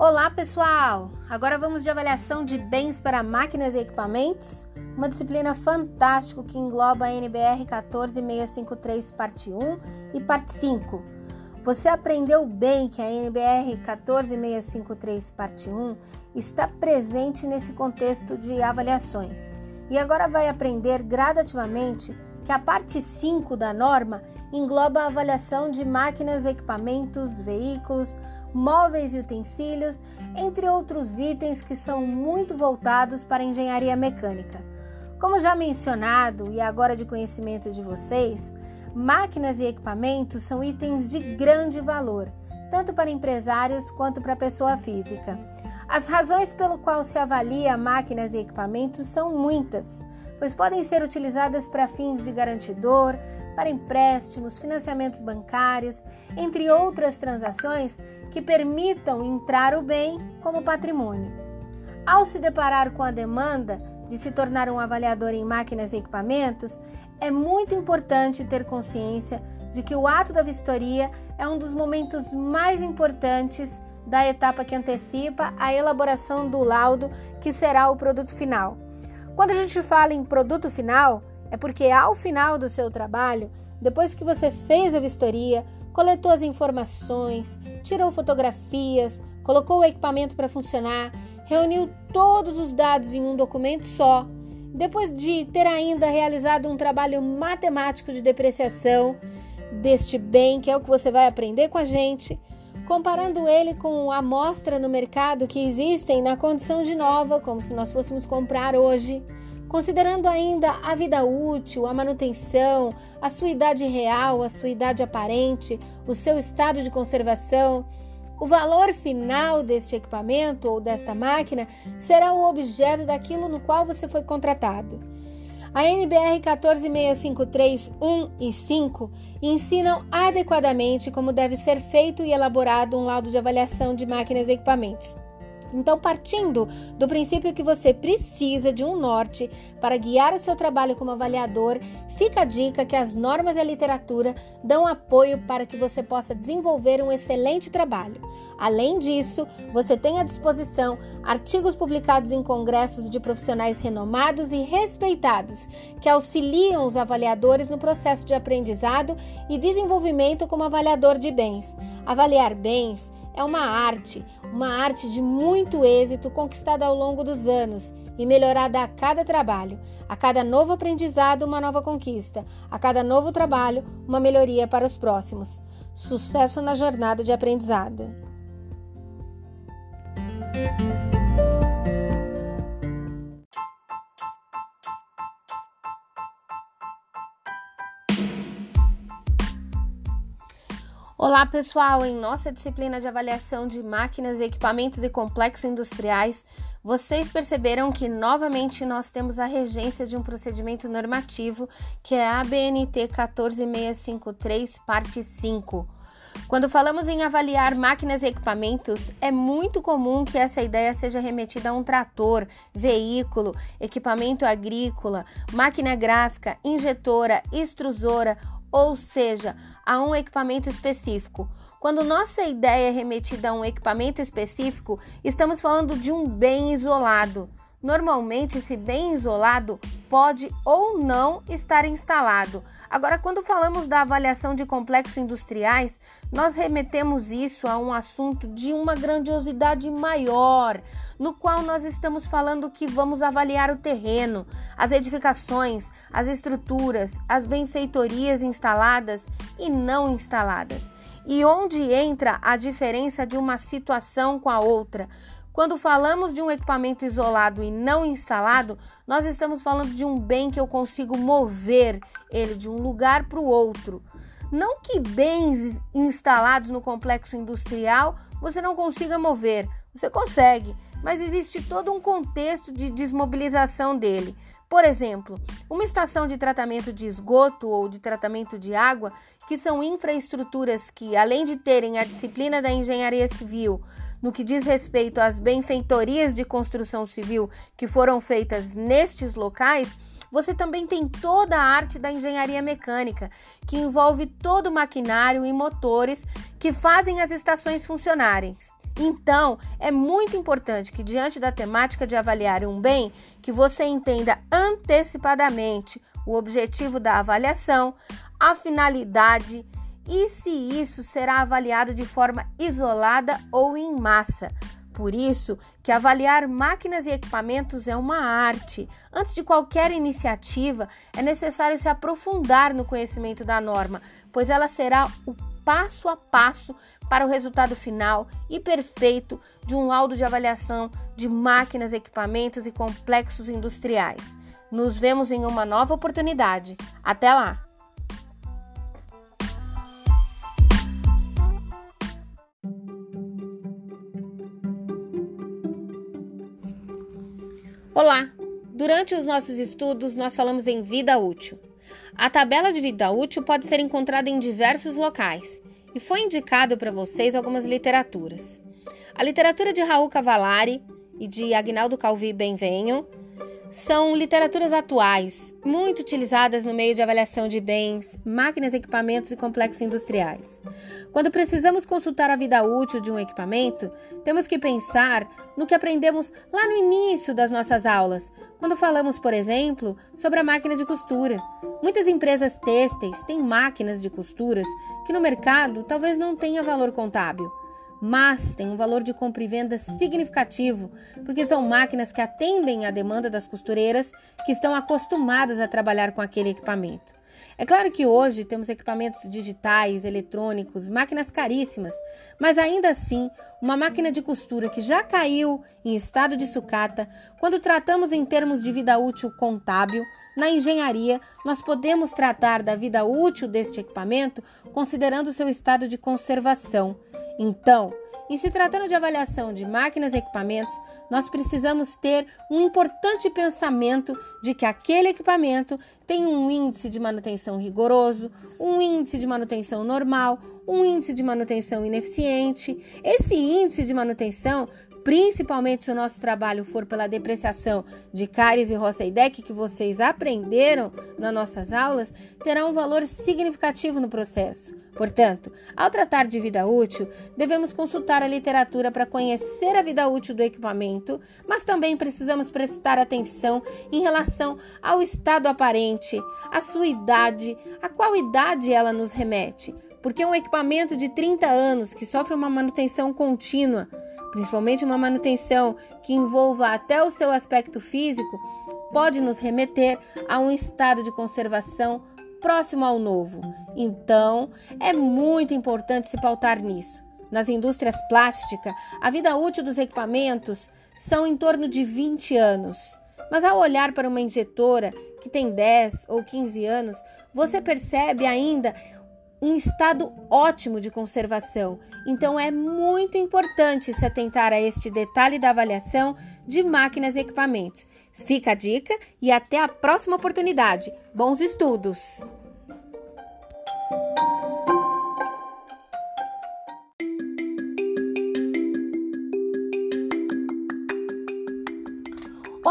Olá, pessoal! Agora vamos de avaliação de bens para máquinas e equipamentos, uma disciplina fantástica que engloba a NBR 14653, parte 1 e parte 5. Você aprendeu bem que a NBR 14653, parte 1 está presente nesse contexto de avaliações e agora vai aprender gradativamente que a parte 5 da norma engloba a avaliação de máquinas, equipamentos, veículos, móveis e utensílios, entre outros itens que são muito voltados para a engenharia mecânica. Como já mencionado e agora de conhecimento de vocês, máquinas e equipamentos são itens de grande valor, tanto para empresários quanto para pessoa física. As razões pelo qual se avalia máquinas e equipamentos são muitas, pois podem ser utilizadas para fins de garantidor, para empréstimos, financiamentos bancários, entre outras transações que permitam entrar o bem como patrimônio. Ao se deparar com a demanda de se tornar um avaliador em máquinas e equipamentos, é muito importante ter consciência de que o ato da vistoria é um dos momentos mais importantes da etapa que antecipa a elaboração do laudo, que será o produto final. Quando a gente fala em produto final, é porque ao final do seu trabalho, depois que você fez a vistoria, coletou as informações, tirou fotografias, colocou o equipamento para funcionar, reuniu todos os dados em um documento só, depois de ter ainda realizado um trabalho matemático de depreciação deste bem, que é o que você vai aprender com a gente, comparando ele com a amostra no mercado que existem na condição de nova, como se nós fôssemos comprar hoje considerando ainda a vida útil, a manutenção, a sua idade real, a sua idade aparente, o seu estado de conservação. O valor final deste equipamento ou desta máquina será o objeto daquilo no qual você foi contratado. A NBR 14653 1 e 5 ensinam adequadamente como deve ser feito e elaborado um laudo de avaliação de máquinas e equipamentos. Então, partindo do princípio que você precisa de um norte para guiar o seu trabalho como avaliador, fica a dica que as normas e a literatura dão apoio para que você possa desenvolver um excelente trabalho. Além disso, você tem à disposição artigos publicados em congressos de profissionais renomados e respeitados que auxiliam os avaliadores no processo de aprendizado e desenvolvimento como avaliador de bens. Avaliar bens é uma arte, uma arte de muito êxito conquistada ao longo dos anos e melhorada a cada trabalho. A cada novo aprendizado, uma nova conquista. A cada novo trabalho, uma melhoria para os próximos. Sucesso na jornada de aprendizado. Olá, pessoal! Em nossa disciplina de avaliação de máquinas, equipamentos e complexos industriais, vocês perceberam que novamente nós temos a regência de um procedimento normativo que é a ABNT 14653, parte 5. Quando falamos em avaliar máquinas e equipamentos, é muito comum que essa ideia seja remetida a um trator, veículo, equipamento agrícola, máquina gráfica, injetora, extrusora ou seja, a um equipamento específico. Quando nossa ideia é remetida a um equipamento específico, estamos falando de um bem isolado. Normalmente, esse bem isolado pode ou não estar instalado. Agora, quando falamos da avaliação de complexos industriais, nós remetemos isso a um assunto de uma grandiosidade maior, no qual nós estamos falando que vamos avaliar o terreno, as edificações, as estruturas, as benfeitorias instaladas e não instaladas. E onde entra a diferença de uma situação com a outra? Quando falamos de um equipamento isolado e não instalado, nós estamos falando de um bem que eu consigo mover ele de um lugar para o outro. Não que bens instalados no complexo industrial você não consiga mover, você consegue, mas existe todo um contexto de desmobilização dele. Por exemplo, uma estação de tratamento de esgoto ou de tratamento de água, que são infraestruturas que, além de terem a disciplina da engenharia civil, no que diz respeito às benfeitorias de construção civil que foram feitas nestes locais, você também tem toda a arte da engenharia mecânica, que envolve todo o maquinário e motores que fazem as estações funcionarem. Então, é muito importante que, diante da temática de avaliar um bem, que você entenda antecipadamente o objetivo da avaliação, a finalidade e se isso será avaliado de forma isolada ou em massa. Por isso que avaliar máquinas e equipamentos é uma arte. Antes de qualquer iniciativa, é necessário se aprofundar no conhecimento da norma, pois ela será o passo a passo para o resultado final e perfeito de um laudo de avaliação de máquinas, equipamentos e complexos industriais. Nos vemos em uma nova oportunidade. Até lá! Olá! Durante os nossos estudos, nós falamos em vida útil. A tabela de vida útil pode ser encontrada em diversos locais e foi indicado para vocês algumas literaturas. A literatura de Raul Cavallari e de Agnaldo Calvi Benvenho são literaturas atuais, muito utilizadas no meio de avaliação de bens, máquinas, equipamentos e complexos industriais. Quando precisamos consultar a vida útil de um equipamento, temos que pensar no que aprendemos lá no início das nossas aulas, quando falamos, por exemplo, sobre a máquina de costura. Muitas empresas têxteis têm máquinas de costuras que no mercado talvez não tenha valor contábil mas tem um valor de compra e venda significativo, porque são máquinas que atendem à demanda das costureiras que estão acostumadas a trabalhar com aquele equipamento. É claro que hoje temos equipamentos digitais, eletrônicos, máquinas caríssimas, mas ainda assim, uma máquina de costura que já caiu em estado de sucata, quando tratamos em termos de vida útil contábil, na engenharia, nós podemos tratar da vida útil deste equipamento considerando seu estado de conservação. Então, em se tratando de avaliação de máquinas e equipamentos, nós precisamos ter um importante pensamento de que aquele equipamento tem um índice de manutenção rigoroso, um índice de manutenção normal, um índice de manutenção ineficiente. Esse índice de manutenção principalmente se o nosso trabalho for pela depreciação de Cares e Rosseidec, que vocês aprenderam nas nossas aulas, terá um valor significativo no processo. Portanto, ao tratar de vida útil, devemos consultar a literatura para conhecer a vida útil do equipamento, mas também precisamos prestar atenção em relação ao estado aparente, a sua idade, a qual idade ela nos remete. Porque um equipamento de 30 anos que sofre uma manutenção contínua principalmente uma manutenção que envolva até o seu aspecto físico, pode nos remeter a um estado de conservação próximo ao novo. Então, é muito importante se pautar nisso. Nas indústrias plásticas, a vida útil dos equipamentos são em torno de 20 anos. Mas ao olhar para uma injetora que tem 10 ou 15 anos, você percebe ainda um estado ótimo de conservação. Então é muito importante se atentar a este detalhe da avaliação de máquinas e equipamentos. Fica a dica e até a próxima oportunidade. Bons estudos!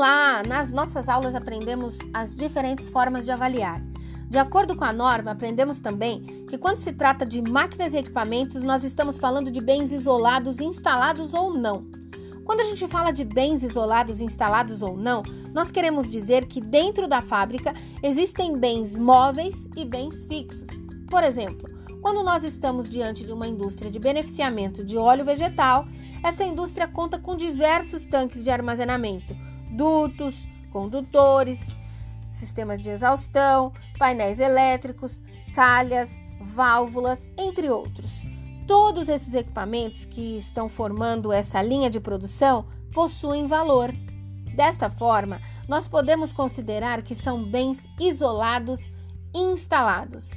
Olá! Nas nossas aulas aprendemos as diferentes formas de avaliar. De acordo com a norma, aprendemos também que quando se trata de máquinas e equipamentos, nós estamos falando de bens isolados, instalados ou não. Quando a gente fala de bens isolados, instalados ou não, nós queremos dizer que dentro da fábrica existem bens móveis e bens fixos. Por exemplo, quando nós estamos diante de uma indústria de beneficiamento de óleo vegetal, essa indústria conta com diversos tanques de armazenamento, dutos, condutores, sistemas de exaustão, painéis elétricos, calhas, válvulas, entre outros. Todos esses equipamentos que estão formando essa linha de produção possuem valor. Desta forma, nós podemos considerar que são bens isolados instalados.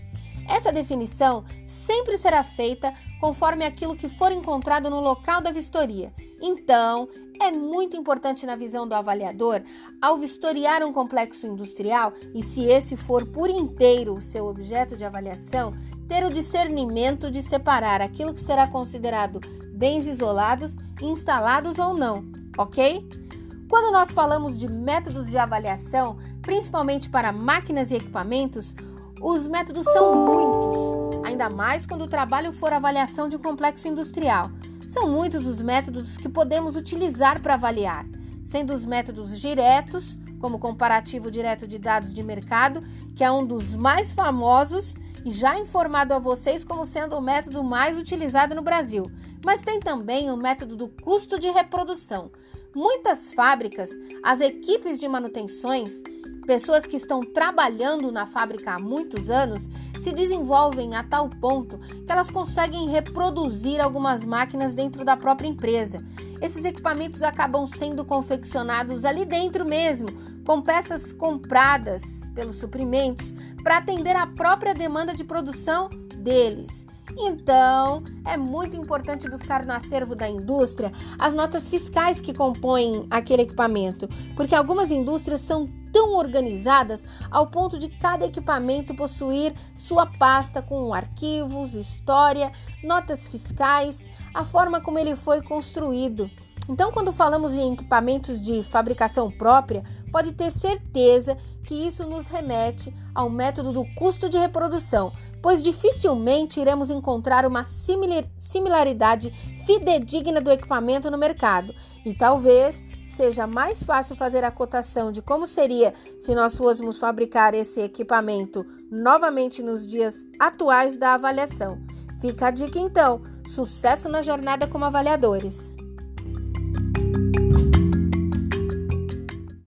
Essa definição sempre será feita conforme aquilo que for encontrado no local da vistoria. Então, é muito importante na visão do avaliador, ao vistoriar um complexo industrial e se esse for por inteiro o seu objeto de avaliação, ter o discernimento de separar aquilo que será considerado bens isolados, instalados ou não, ok? Quando nós falamos de métodos de avaliação, principalmente para máquinas e equipamentos, os métodos são muitos, ainda mais quando o trabalho for avaliação de um complexo industrial. São muitos os métodos que podemos utilizar para avaliar, sendo os métodos diretos, como comparativo direto de dados de mercado, que é um dos mais famosos e já informado a vocês como sendo o método mais utilizado no Brasil. Mas tem também o método do custo de reprodução. Muitas fábricas, as equipes de manutenções, pessoas que estão trabalhando na fábrica há muitos anos, se desenvolvem a tal ponto que elas conseguem reproduzir algumas máquinas dentro da própria empresa. Esses equipamentos acabam sendo confeccionados ali dentro mesmo, com peças compradas pelos suprimentos para atender à própria demanda de produção deles. Então, é muito importante buscar no acervo da indústria as notas fiscais que compõem aquele equipamento, porque algumas indústrias são tão organizadas ao ponto de cada equipamento possuir sua pasta com arquivos, história, notas fiscais, a forma como ele foi construído. Então, quando falamos em equipamentos de fabricação própria, pode ter certeza que isso nos remete ao método do custo de reprodução, pois dificilmente iremos encontrar uma similaridade fidedigna do equipamento no mercado e talvez seja mais fácil fazer a cotação de como seria se nós fôssemos fabricar esse equipamento novamente nos dias atuais da avaliação. Fica a dica então: sucesso na jornada como avaliadores!